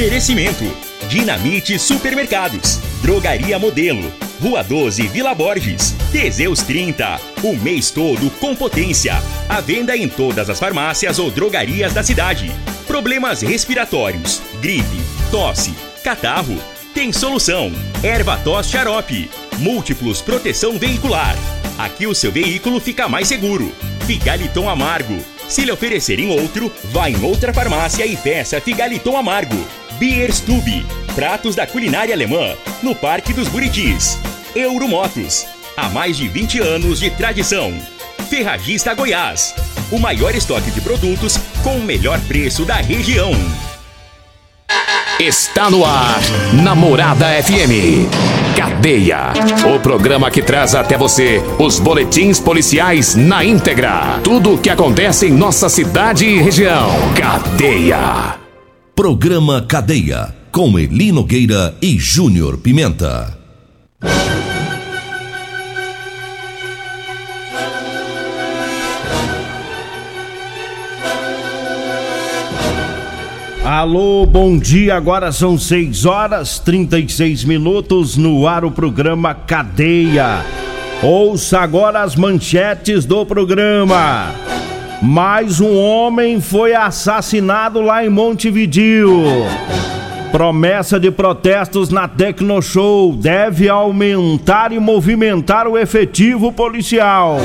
Oferecimento: Dinamite Supermercados, Drogaria Modelo, Rua 12, Vila Borges, Teseus 30, o mês todo com potência. A venda em todas as farmácias ou drogarias da cidade. Problemas respiratórios, gripe, tosse, catarro. Tem solução. Erva tos xarope. Múltiplos proteção veicular. Aqui o seu veículo fica mais seguro. Figaliton amargo. Se lhe oferecerem outro, vá em outra farmácia e peça Figaliton amargo. Bierstube. Pratos da culinária alemã. No Parque dos Buritis. Euromotos. Há mais de 20 anos de tradição. Ferragista Goiás. O maior estoque de produtos com o melhor preço da região. Está no ar, Namorada FM. Cadeia. O programa que traz até você os boletins policiais na íntegra. Tudo o que acontece em nossa cidade e região. Cadeia. Programa Cadeia. Com Eli Nogueira e Júnior Pimenta. Alô, bom dia. Agora são 6 horas 36 minutos no ar o programa Cadeia. Ouça agora as manchetes do programa. Mais um homem foi assassinado lá em Montevidil. Promessa de protestos na Tecnoshow deve aumentar e movimentar o efetivo policial.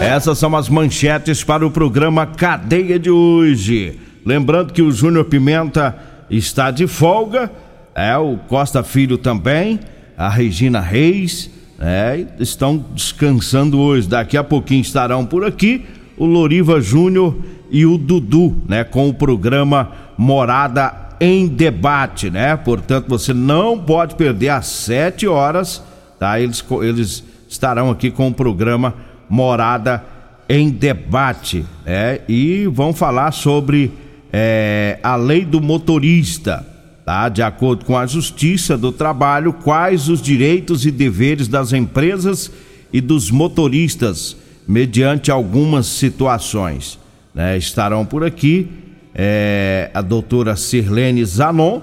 Essas são as manchetes para o programa Cadeia de hoje. Lembrando que o Júnior Pimenta está de folga, é o Costa Filho também, a Regina Reis, é, estão descansando hoje. Daqui a pouquinho estarão por aqui o Loriva Júnior e o Dudu, né, com o programa Morada em Debate, né? Portanto, você não pode perder às sete horas, tá? Eles, eles estarão aqui com o programa Morada em Debate, né? E vão falar sobre é, a lei do motorista, tá? De acordo com a Justiça do Trabalho, quais os direitos e deveres das empresas e dos motoristas mediante algumas situações. Né? Estarão por aqui é, a doutora Sirlene Zanon,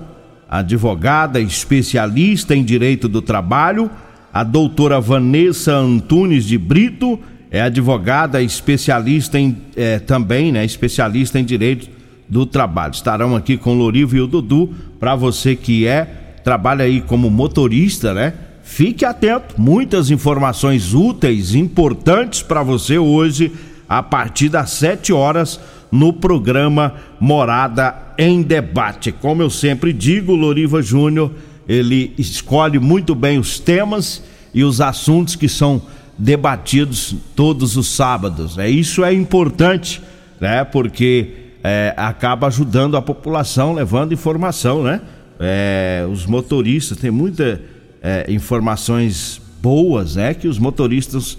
advogada especialista em direito do trabalho, a doutora Vanessa Antunes de Brito, é advogada especialista em é, também, né, especialista em direito do trabalho. Estarão aqui com o Lorivo e o Dudu para você que é trabalha aí como motorista, né? Fique atento, muitas informações úteis, importantes para você hoje a partir das 7 horas no programa Morada em Debate. Como eu sempre digo, Loriva Júnior, ele escolhe muito bem os temas e os assuntos que são debatidos todos os sábados. É isso é importante, né? Porque é, acaba ajudando a população, levando informação, né? É, os motoristas têm muitas é, informações boas, né? Que os motoristas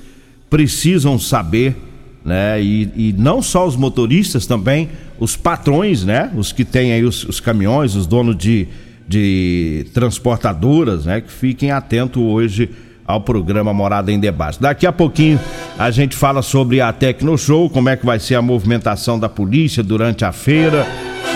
precisam saber, né? E, e, não só os motoristas, também os patrões, né? Os que têm aí os, os caminhões, os donos de, de transportadoras, né? Que fiquem atentos hoje ao programa Morada em Debate. Daqui a pouquinho a gente fala sobre a Tecno Show, como é que vai ser a movimentação da polícia durante a feira,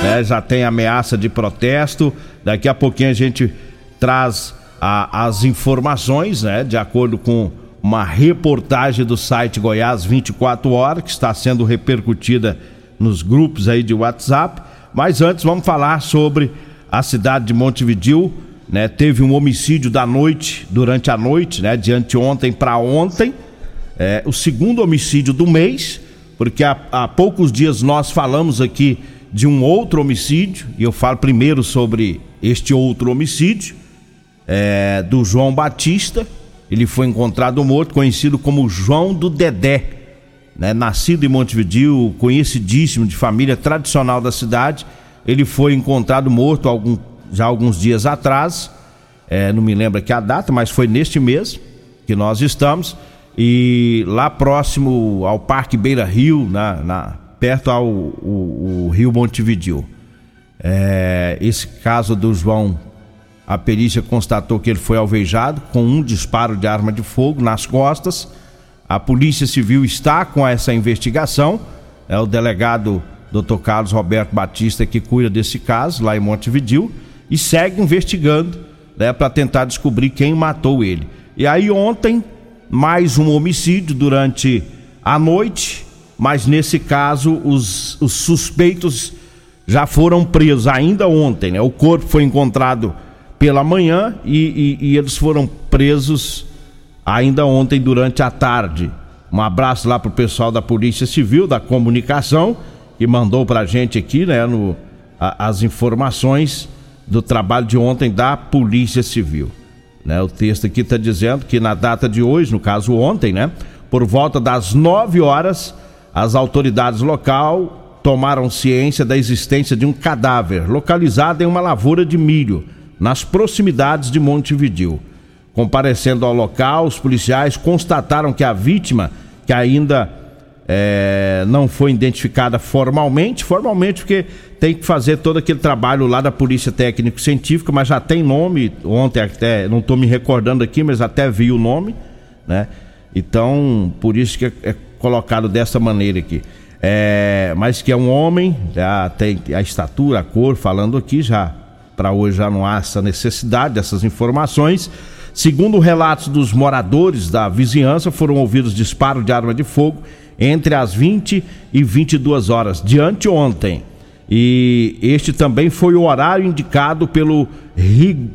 né? Já tem ameaça de protesto. Daqui a pouquinho a gente traz a, as informações, né? De acordo com uma reportagem do site Goiás 24 horas que está sendo repercutida nos grupos aí de WhatsApp. Mas antes vamos falar sobre a cidade de Montevidil né? Teve um homicídio da noite, durante a noite, né? De anteontem para ontem, é, o segundo homicídio do mês, porque há, há poucos dias nós falamos aqui de um outro homicídio, e eu falo primeiro sobre este outro homicídio, é, do João Batista. Ele foi encontrado morto, conhecido como João do Dedé, né? nascido em Montevideo, conhecidíssimo de família tradicional da cidade. Ele foi encontrado morto algum já alguns dias atrás, é, não me lembro aqui a data, mas foi neste mês que nós estamos, e lá próximo ao Parque Beira Rio, na, na perto ao o, o Rio Montevideo. É, esse caso do João, a perícia constatou que ele foi alvejado com um disparo de arma de fogo nas costas. A Polícia Civil está com essa investigação. É o delegado Dr. Carlos Roberto Batista, que cuida desse caso lá em Montevidil, e segue investigando né, para tentar descobrir quem matou ele. E aí ontem, mais um homicídio durante a noite, mas nesse caso os, os suspeitos já foram presos ainda ontem. Né? O corpo foi encontrado pela manhã e, e, e eles foram presos ainda ontem durante a tarde. Um abraço lá pro pessoal da Polícia Civil, da Comunicação, que mandou pra gente aqui, né, no, a, as informações do trabalho de ontem da Polícia Civil. Né, o texto aqui está dizendo que na data de hoje, no caso ontem, né, por volta das 9 horas, as autoridades local tomaram ciência da existência de um cadáver localizado em uma lavoura de milho, nas proximidades de Montevidil. Comparecendo ao local, os policiais constataram que a vítima, que ainda é, não foi identificada formalmente, formalmente porque tem que fazer todo aquele trabalho lá da Polícia Técnico-Científica, mas já tem nome, ontem até, não estou me recordando aqui, mas até vi o nome, né? Então, por isso que é, é colocado dessa maneira aqui. É, mas que é um homem, já tem a estatura, a cor, falando aqui já. Para hoje já não há essa necessidade dessas informações. Segundo relatos dos moradores da vizinhança, foram ouvidos disparos de arma de fogo entre as 20 e 22 horas de anteontem. E este também foi o horário indicado pelo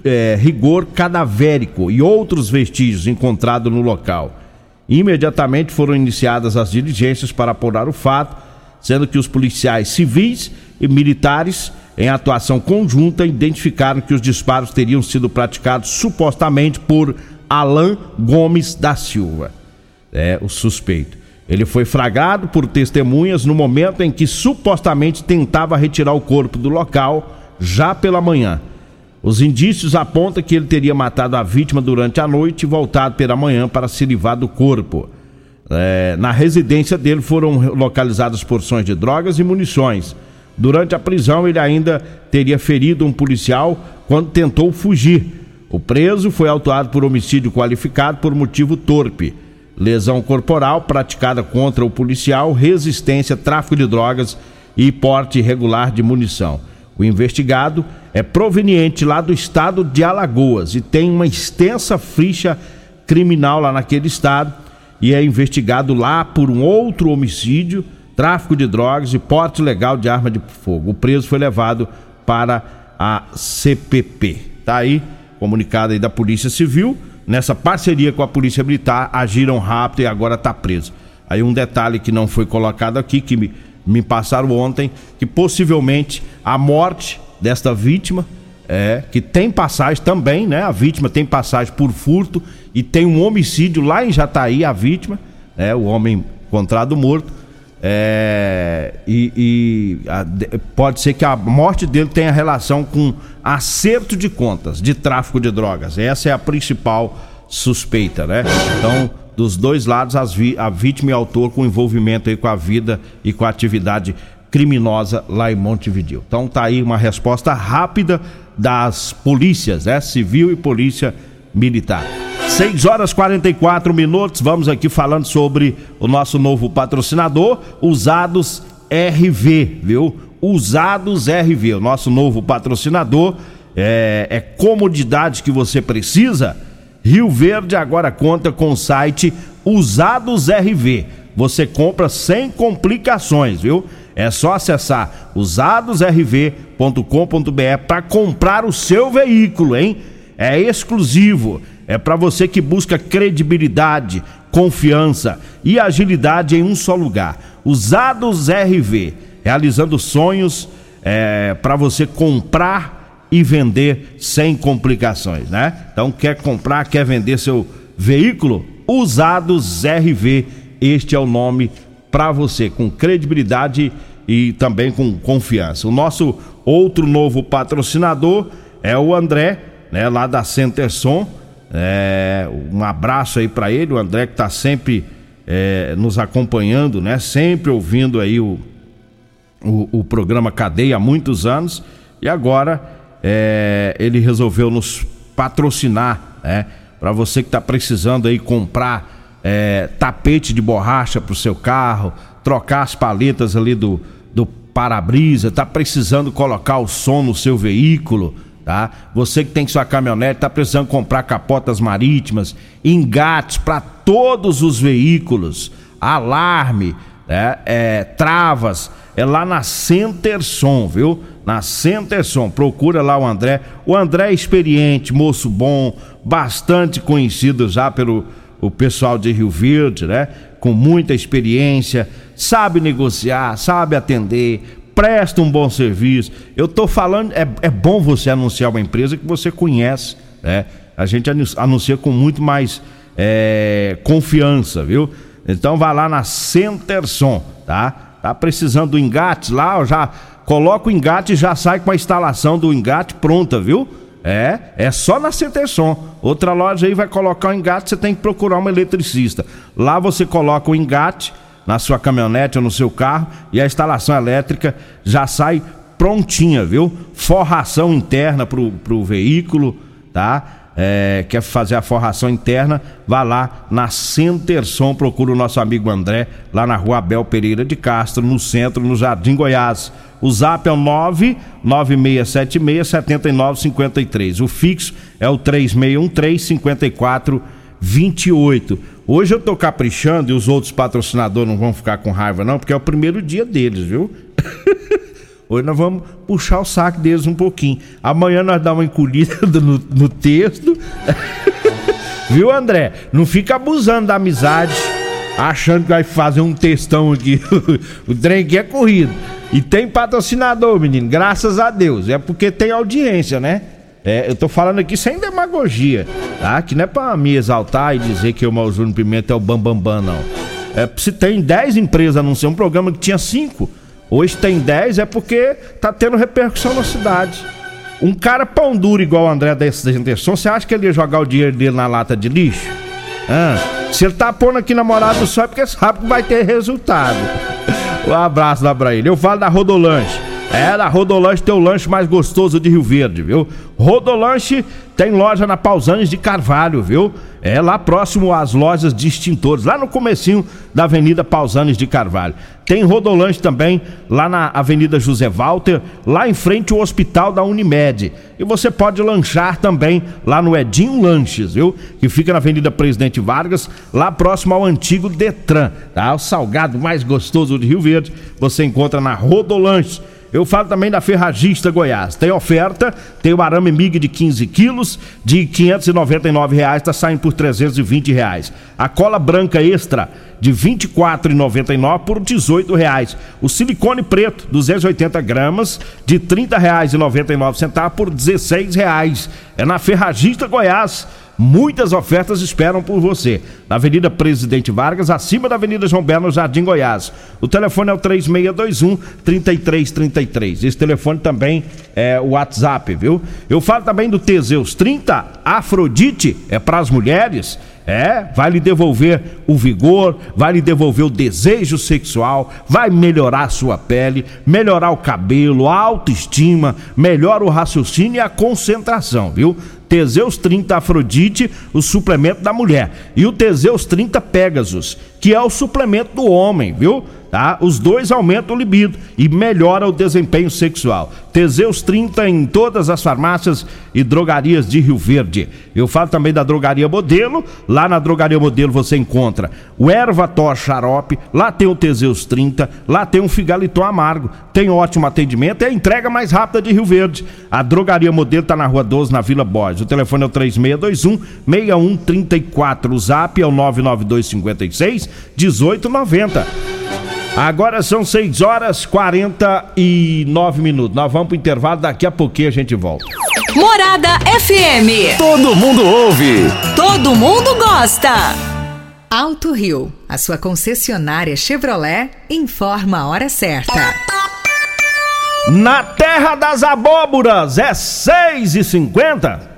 é, rigor cadavérico e outros vestígios encontrados no local. Imediatamente foram iniciadas as diligências para apurar o fato, sendo que os policiais civis e militares, em atuação conjunta, identificaram que os disparos teriam sido praticados supostamente por Alain Gomes da Silva, é o suspeito. Ele foi fragado por testemunhas no momento em que supostamente tentava retirar o corpo do local já pela manhã. Os indícios apontam que ele teria matado a vítima durante a noite e voltado pela manhã para se livrar do corpo. É, na residência dele foram localizadas porções de drogas e munições. Durante a prisão, ele ainda teria ferido um policial quando tentou fugir. O preso foi autuado por homicídio qualificado por motivo torpe, lesão corporal praticada contra o policial, resistência, tráfico de drogas e porte irregular de munição. O investigado é proveniente lá do estado de Alagoas e tem uma extensa ficha criminal lá naquele estado e é investigado lá por um outro homicídio, tráfico de drogas e porte legal de arma de fogo. O preso foi levado para a CPP. Tá aí, comunicado aí da Polícia Civil, nessa parceria com a Polícia Militar, agiram rápido e agora está preso. Aí um detalhe que não foi colocado aqui, que me, me passaram ontem, que possivelmente a morte desta vítima, é, que tem passagem também, né? A vítima tem passagem por furto e tem um homicídio lá em Jataí, a vítima, é, o homem encontrado morto. É, e, e a, pode ser que a morte dele tenha relação com acerto de contas de tráfico de drogas. Essa é a principal suspeita, né? Então, dos dois lados, vi, a vítima e autor com envolvimento aí com a vida e com a atividade criminosa lá em Montevideo. Então tá aí uma resposta rápida das polícias, né? Civil e polícia militar. 6 horas 44 minutos, vamos aqui falando sobre o nosso novo patrocinador, Usados RV, viu? Usados RV, o nosso novo patrocinador, é, é comodidade que você precisa. Rio Verde agora conta com o site Usados RV. Você compra sem complicações, viu? É só acessar usadosrv.com.br para comprar o seu veículo, hein? É exclusivo. É para você que busca credibilidade, confiança e agilidade em um só lugar. Usados RV, realizando sonhos é, para você comprar e vender sem complicações, né? Então quer comprar, quer vender seu veículo? Usados RV, este é o nome para você, com credibilidade e também com confiança. O nosso outro novo patrocinador é o André, né, lá da Centerson. É, um abraço aí para ele, o André que está sempre é, nos acompanhando, né, sempre ouvindo aí o, o, o programa Cadeia há muitos anos. E agora é, ele resolveu nos patrocinar, né, para você que está precisando aí comprar é, tapete de borracha para o seu carro, trocar as paletas ali do, do para-brisa, está precisando colocar o som no seu veículo, tá? Você que tem sua caminhonete, está precisando comprar capotas marítimas, engates para todos os veículos, alarme, né? é, travas, é lá na Centerson, viu? Na Centerson, procura lá o André. O André é experiente, moço bom, bastante conhecido já pelo o pessoal de Rio Verde, né? Com muita experiência, sabe negociar, sabe atender, presta um bom serviço. Eu tô falando, é, é bom você anunciar uma empresa que você conhece, né? A gente anuncia com muito mais é, confiança, viu? Então vá lá na Centerson, tá? Tá precisando do engate lá, já coloca o engate e já sai com a instalação do engate pronta, viu? É, é só na Centerson. Outra loja aí vai colocar o engate, você tem que procurar um eletricista. Lá você coloca o engate na sua caminhonete ou no seu carro e a instalação elétrica já sai prontinha, viu? Forração interna pro, pro veículo, tá? é, quer fazer a forração interna, vá lá na Centerson, procura o nosso amigo André, lá na rua Abel Pereira de Castro, no centro, no Jardim Goiás. O zap é o 99676-7953. O fixo é o 3613-5428. Hoje eu tô caprichando e os outros patrocinadores não vão ficar com raiva, não, porque é o primeiro dia deles, viu? Hoje nós vamos puxar o saco deles um pouquinho. Amanhã nós damos uma encolhida no, no texto. Viu, André? Não fica abusando da amizade, achando que vai fazer um textão aqui. o trem aqui é corrido. E tem patrocinador, menino, graças a Deus. É porque tem audiência, né? É, eu tô falando aqui sem demagogia, tá? Que não é pra me exaltar e dizer que o Mauro Júnior Pimenta é o bambambam, bam, bam, não. É, se tem 10 empresas anunciando um programa que tinha 5 Hoje tem 10 é porque tá tendo repercussão na cidade. Um cara pão duro igual o André Intenção, você acha que ele ia jogar o dinheiro dele na lata de lixo? Ah, se ele tá pondo aqui namorado só é porque sabe que vai ter resultado. Um abraço lá pra ele. Eu falo da Rodolanche. É, da Rodolanche tem o lanche mais gostoso de Rio Verde, viu? Rodolanche tem loja na Pausanes de Carvalho, viu? É lá próximo às lojas de extintores, lá no comecinho da Avenida Pausanes de Carvalho. Tem Rodolanche também lá na Avenida José Walter, lá em frente ao Hospital da Unimed. E você pode lanchar também lá no Edinho Lanches, viu? Que fica na Avenida Presidente Vargas, lá próximo ao antigo Detran, tá? O salgado mais gostoso de Rio Verde, você encontra na Rodolanche. Eu falo também da Ferragista Goiás. Tem oferta, tem o arame MIG de 15 quilos, de 599 reais, tá saindo por 320 reais. A cola branca extra de 24,99 por 18 reais. O silicone preto, 280 gramas, de 30 reais e 99 centavos por 16 reais. É na Ferragista Goiás. Muitas ofertas esperam por você. Na Avenida Presidente Vargas, acima da Avenida João Belo, Jardim Goiás. O telefone é o 3621 3333. Esse telefone também é o WhatsApp, viu? Eu falo também do Teseus 30 Afrodite, é para as mulheres. É, vai lhe devolver o vigor, vai lhe devolver o desejo sexual, vai melhorar a sua pele, melhorar o cabelo, a autoestima, melhora o raciocínio e a concentração, viu? Teseus 30 Afrodite, o suplemento da mulher, e o Teseus 30 Pegasus, que é o suplemento do homem, viu? Tá? Os dois aumentam o libido e melhora o desempenho sexual. Teseus 30 em todas as farmácias e drogarias de Rio Verde. Eu falo também da Drogaria Modelo. Lá na Drogaria Modelo você encontra o Ervator Xarope, lá tem o Teseus 30, lá tem o Figaliton Amargo. Tem ótimo atendimento, é a entrega mais rápida de Rio Verde. A Drogaria Modelo está na Rua 12, na Vila Borges. O telefone é o 3621 6134. O zap é o 99256 1890. Agora são 6 horas 49 minutos. Nós vamos pro intervalo, daqui a pouquinho a gente volta. Morada FM. Todo mundo ouve. Todo mundo gosta. Alto Rio, a sua concessionária Chevrolet, informa a hora certa. Na terra das abóboras é 6 e 50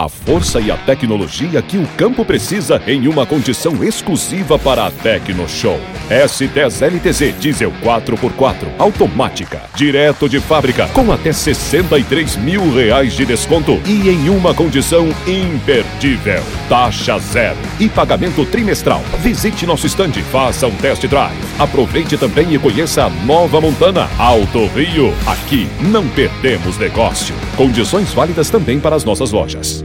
A força e a tecnologia que o campo precisa em uma condição exclusiva para a Tecno Show. S10 LTZ Diesel 4x4 automática, direto de fábrica, com até 63 mil reais de desconto e em uma condição imperdível. Taxa zero e pagamento trimestral. Visite nosso estande, faça um test drive. Aproveite também e conheça a nova Montana Alto Rio. Aqui não perdemos negócio. Condições válidas também para as nossas lojas.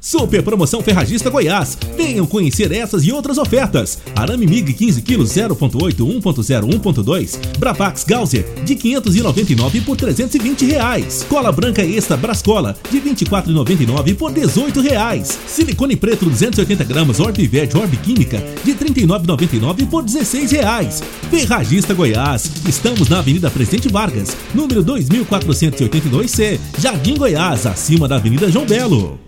Super promoção Ferragista Goiás. Venham conhecer essas e outras ofertas. Arame MIG 15 kg 0.8 1.0 1.2. Bravax Gauser de 599 por 320 reais. Cola branca Extra Brascola de 24,99 por 18 reais. Silicone preto 280 gramas Orbived Orb Química de 39,99 por 16 reais. Ferragista Goiás. Estamos na Avenida Presidente Vargas, número 2482C, Jardim Goiás, acima da Avenida João Belo.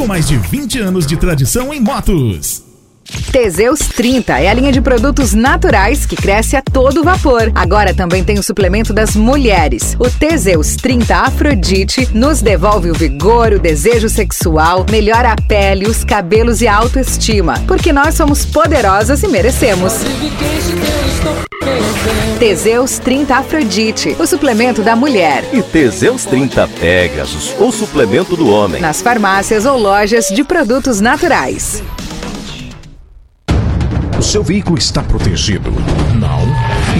com mais de 20 anos de tradição em motos. Teseus 30 é a linha de produtos naturais que cresce a todo vapor. Agora também tem o suplemento das mulheres. O Teseus 30 Afrodite nos devolve o vigor, o desejo sexual, melhora a pele, os cabelos e a autoestima. Porque nós somos poderosas e merecemos. Teseus 30 Afrodite, o suplemento da mulher. E Teseus 30 Pegasus, o suplemento do homem. Nas farmácias ou lojas de produtos naturais. O seu veículo está protegido? Não?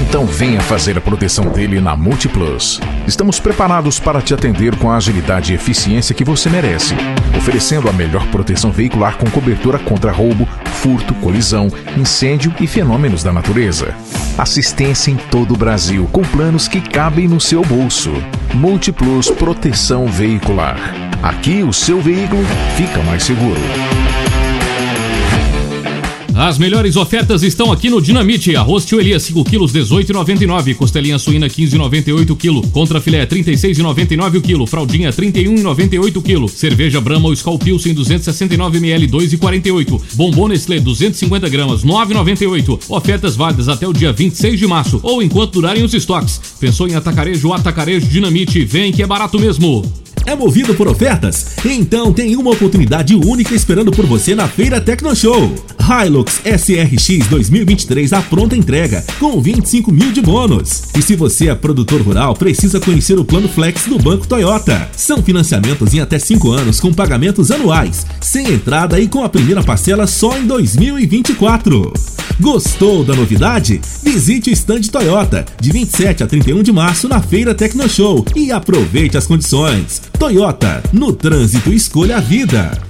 Então venha fazer a proteção dele na Multiplus. Estamos preparados para te atender com a agilidade e eficiência que você merece, oferecendo a melhor proteção veicular com cobertura contra roubo, furto, colisão, incêndio e fenômenos da natureza. Assistência em todo o Brasil, com planos que cabem no seu bolso. Multiplus Proteção Veicular. Aqui o seu veículo fica mais seguro. As melhores ofertas estão aqui no Dinamite. Arroz Tio Elias 5 quilos 18,99. Costelinha suína 15,98 kg. Contra filé 36,99 o quilo. Fraldinha 31,98 kg. Cerveja Brahma ou Skol Pilsen 269 ml 2,48. Bombom Nestlé 250 gramas 9,98. Ofertas válidas até o dia 26 de março ou enquanto durarem os estoques. Pensou em atacarejo? Atacarejo Dinamite. Vem que é barato mesmo. É movido por ofertas? Então tem uma oportunidade única esperando por você na Feira Tecnoshow. Hilux SRX 2023 à pronta entrega, com 25 mil de bônus. E se você é produtor rural, precisa conhecer o Plano Flex do Banco Toyota. São financiamentos em até 5 anos com pagamentos anuais, sem entrada e com a primeira parcela só em 2024. Gostou da novidade? Visite o stand Toyota de 27 a 31 de março na Feira Tecnoshow e aproveite as condições. Toyota, no trânsito escolha a vida.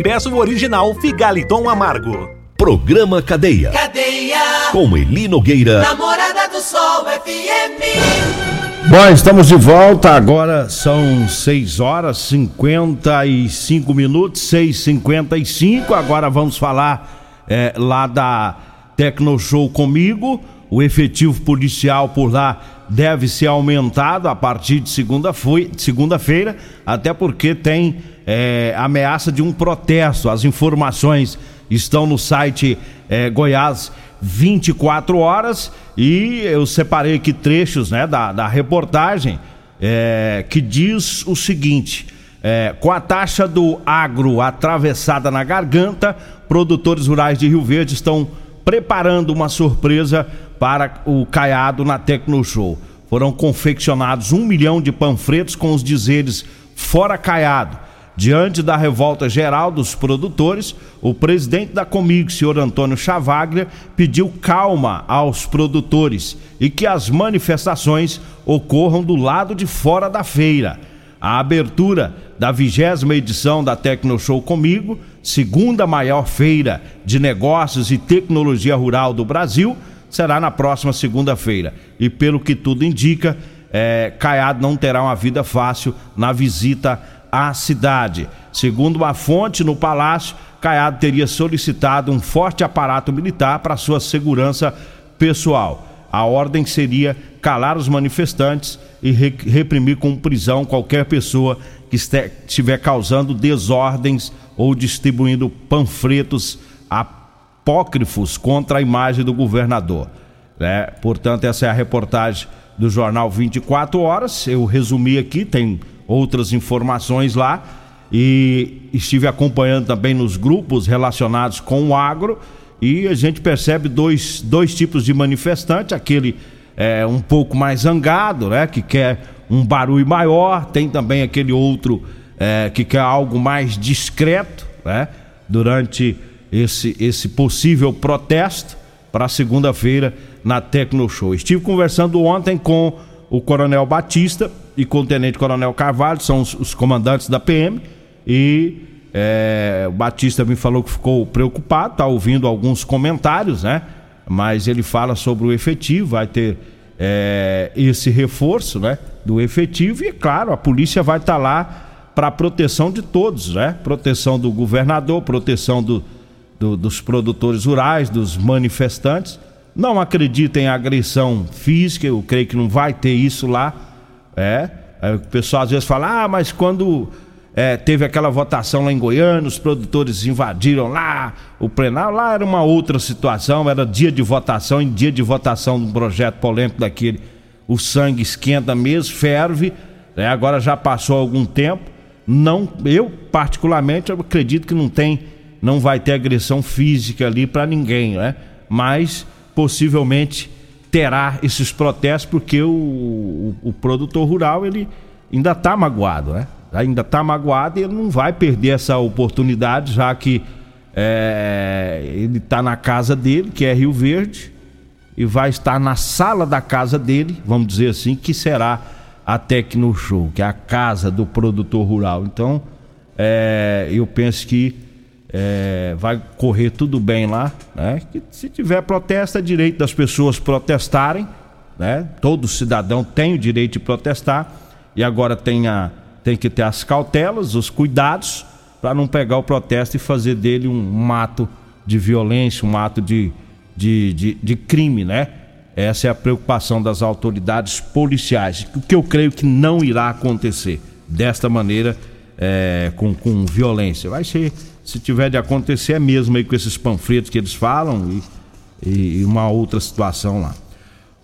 e peça o original Figaliton Amargo. Programa Cadeia. Cadeia. com Eli Nogueira. Namorada do Sol FM. Bom, estamos de volta. Agora são 6 horas 55 minutos, 6h55. Agora vamos falar é, lá da Tecnoshow comigo. O efetivo policial por lá deve ser aumentado a partir de segunda-feira, segunda até porque tem é, ameaça de um protesto. As informações estão no site é, Goiás 24 horas e eu separei aqui trechos né, da, da reportagem é, que diz o seguinte. É, com a taxa do agro atravessada na garganta, produtores rurais de Rio Verde estão preparando uma surpresa para o Caiado na Tecnoshow. Foram confeccionados um milhão de panfletos com os dizeres Fora Caiado. Diante da revolta geral dos produtores, o presidente da Comigo, senhor Antônio Chavaglia, pediu calma aos produtores e que as manifestações ocorram do lado de fora da feira. A abertura da vigésima edição da Tecnoshow Comigo, segunda maior feira de negócios e tecnologia rural do Brasil, será na próxima segunda-feira. E pelo que tudo indica, é, Caiado não terá uma vida fácil na visita à cidade. Segundo uma fonte no palácio, Caiado teria solicitado um forte aparato militar para sua segurança pessoal. A ordem seria calar os manifestantes e re reprimir com prisão qualquer pessoa que estiver causando desordens ou distribuindo panfletos apócrifos contra a imagem do governador. Né? Portanto, essa é a reportagem do jornal 24 Horas. Eu resumi aqui, tem outras informações lá. E estive acompanhando também nos grupos relacionados com o agro. E a gente percebe dois, dois tipos de manifestante: aquele é, um pouco mais zangado, né? Que quer um barulho maior. Tem também aquele outro é, que quer algo mais discreto, né? Durante esse, esse possível protesto para segunda-feira na Tecno Show. Estive conversando ontem com o Coronel Batista e com o Tenente Coronel Carvalho, são os, os comandantes da PM, e é, o Batista me falou que ficou preocupado, está ouvindo alguns comentários, né? Mas ele fala sobre o efetivo, vai ter é, esse reforço, né? Do efetivo, e claro, a polícia vai estar tá lá para proteção de todos, né? Proteção do governador, proteção do, do, dos produtores rurais, dos manifestantes. Não acredito em agressão física, eu creio que não vai ter isso lá. É. o pessoal às vezes fala, ah, mas quando é, teve aquela votação lá em Goiânia, os produtores invadiram lá o plenário, lá era uma outra situação, era dia de votação, em dia de votação de um projeto polêmico daquele, o sangue esquenta mesmo, ferve, né? agora já passou algum tempo. Não, eu particularmente acredito que não tem não vai ter agressão física ali para ninguém, né? Mas possivelmente terá esses protestos porque o, o, o produtor rural ele ainda está magoado, né? Ainda está magoado e ele não vai perder essa oportunidade, já que é, ele está na casa dele, que é Rio Verde, e vai estar na sala da casa dele, vamos dizer assim, que será a Tecno Show, que é a casa do produtor rural. Então, é, eu penso que é, vai correr tudo bem lá, né? Que se tiver protesto, é direito das pessoas protestarem, né? Todo cidadão tem o direito de protestar e agora tem, a, tem que ter as cautelas, os cuidados para não pegar o protesto e fazer dele um, ato de violência, um ato de, de, de, de crime, né? Essa é a preocupação das autoridades policiais, o que eu creio que não irá acontecer desta maneira, é, com, com violência. Vai ser se tiver de acontecer, é mesmo aí com esses panfletos que eles falam e, e uma outra situação lá.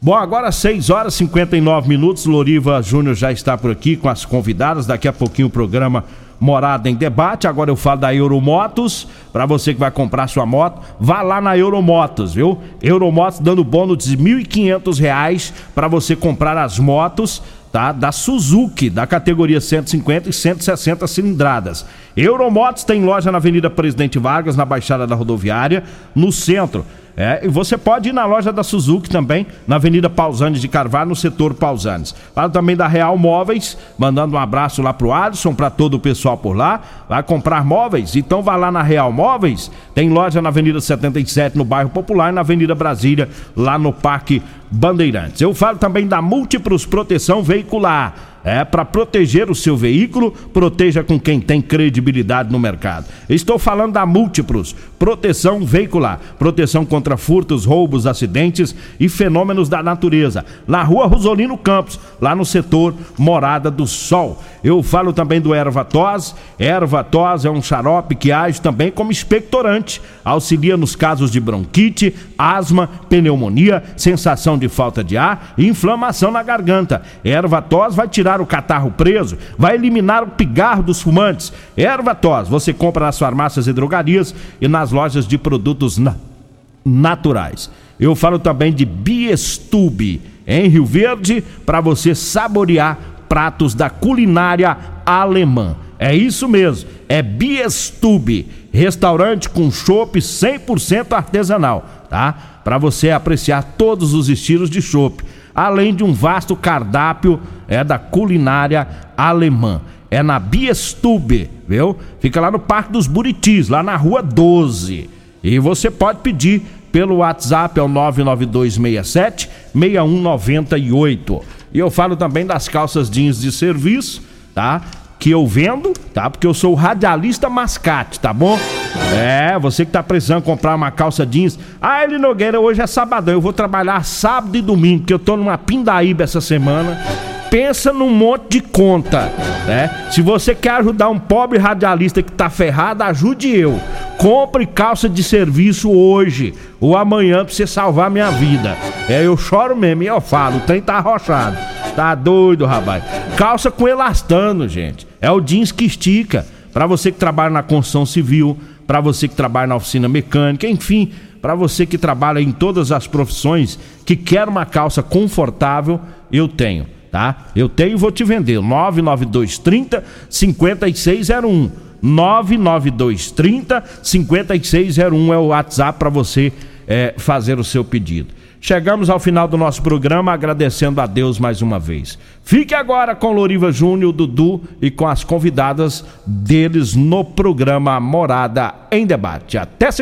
Bom, agora 6 horas e 59 minutos. Loriva Júnior já está por aqui com as convidadas. Daqui a pouquinho o programa Morada em Debate. Agora eu falo da Euromotos. Para você que vai comprar sua moto, vá lá na Euromotos, viu? Euromotos dando bônus de R$ 1.500 para você comprar as motos tá? Da Suzuki, da categoria 150 e 160 cilindradas. Euromotos tem loja na Avenida Presidente Vargas, na Baixada da Rodoviária, no centro. É, e você pode ir na loja da Suzuki também, na Avenida Pausanes de Carvalho, no setor Pausanes. Fala também da Real Móveis, mandando um abraço lá pro Alisson, para todo o pessoal por lá. Vai comprar móveis? Então vá lá na Real Móveis. Tem loja na Avenida 77, no bairro Popular, e na Avenida Brasília, lá no Parque Bandeirantes. Eu falo também da Múltiplos Proteção Veicular é para proteger o seu veículo, proteja com quem tem credibilidade no mercado. Estou falando da Múltiplos, proteção veicular, proteção contra furtos, roubos, acidentes e fenômenos da natureza. Na rua Rosolino Campos, lá no setor Morada do Sol. Eu falo também do erva tos. Erva tos é um xarope que age também como expectorante, auxilia nos casos de bronquite, asma, pneumonia, sensação de falta de ar e inflamação na garganta. Erva tos vai tirar o catarro preso, vai eliminar o pigarro dos fumantes. Erva tos, você compra nas farmácias e drogarias e nas lojas de produtos na naturais. Eu falo também de Biestube, em Rio Verde, para você saborear pratos da culinária alemã. É isso mesmo, é Biestube, restaurante com chopp 100% artesanal, tá? Para você apreciar todos os estilos de chopp, além de um vasto cardápio é da culinária alemã. É na Biestube, viu? Fica lá no Parque dos Buritis, lá na Rua 12. E você pode pedir pelo WhatsApp, é o 99267 6198. E eu falo também das calças jeans de serviço, tá? Que eu vendo, tá? Porque eu sou radialista mascate, tá bom? É, você que tá precisando comprar uma calça jeans. Ah, Eli Nogueira, hoje é sabadão. Eu vou trabalhar sábado e domingo, porque eu tô numa pindaíba essa semana pensa num monte de conta, né? Se você quer ajudar um pobre radialista que tá ferrado, ajude eu. Compre calça de serviço hoje ou amanhã pra você salvar minha vida. É, eu choro mesmo e eu falo, o trem tá arrochado. Tá doido, rapaz. Calça com elastano, gente. É o jeans que estica. Para você que trabalha na construção civil, para você que trabalha na oficina mecânica, enfim, para você que trabalha em todas as profissões, que quer uma calça confortável, eu tenho tá? Eu tenho e vou te vender. 99230 5601. 99230 5601 é o WhatsApp para você é, fazer o seu pedido. Chegamos ao final do nosso programa agradecendo a Deus mais uma vez. Fique agora com Loriva Júnior, Dudu e com as convidadas deles no programa Morada em Debate. Até segunda.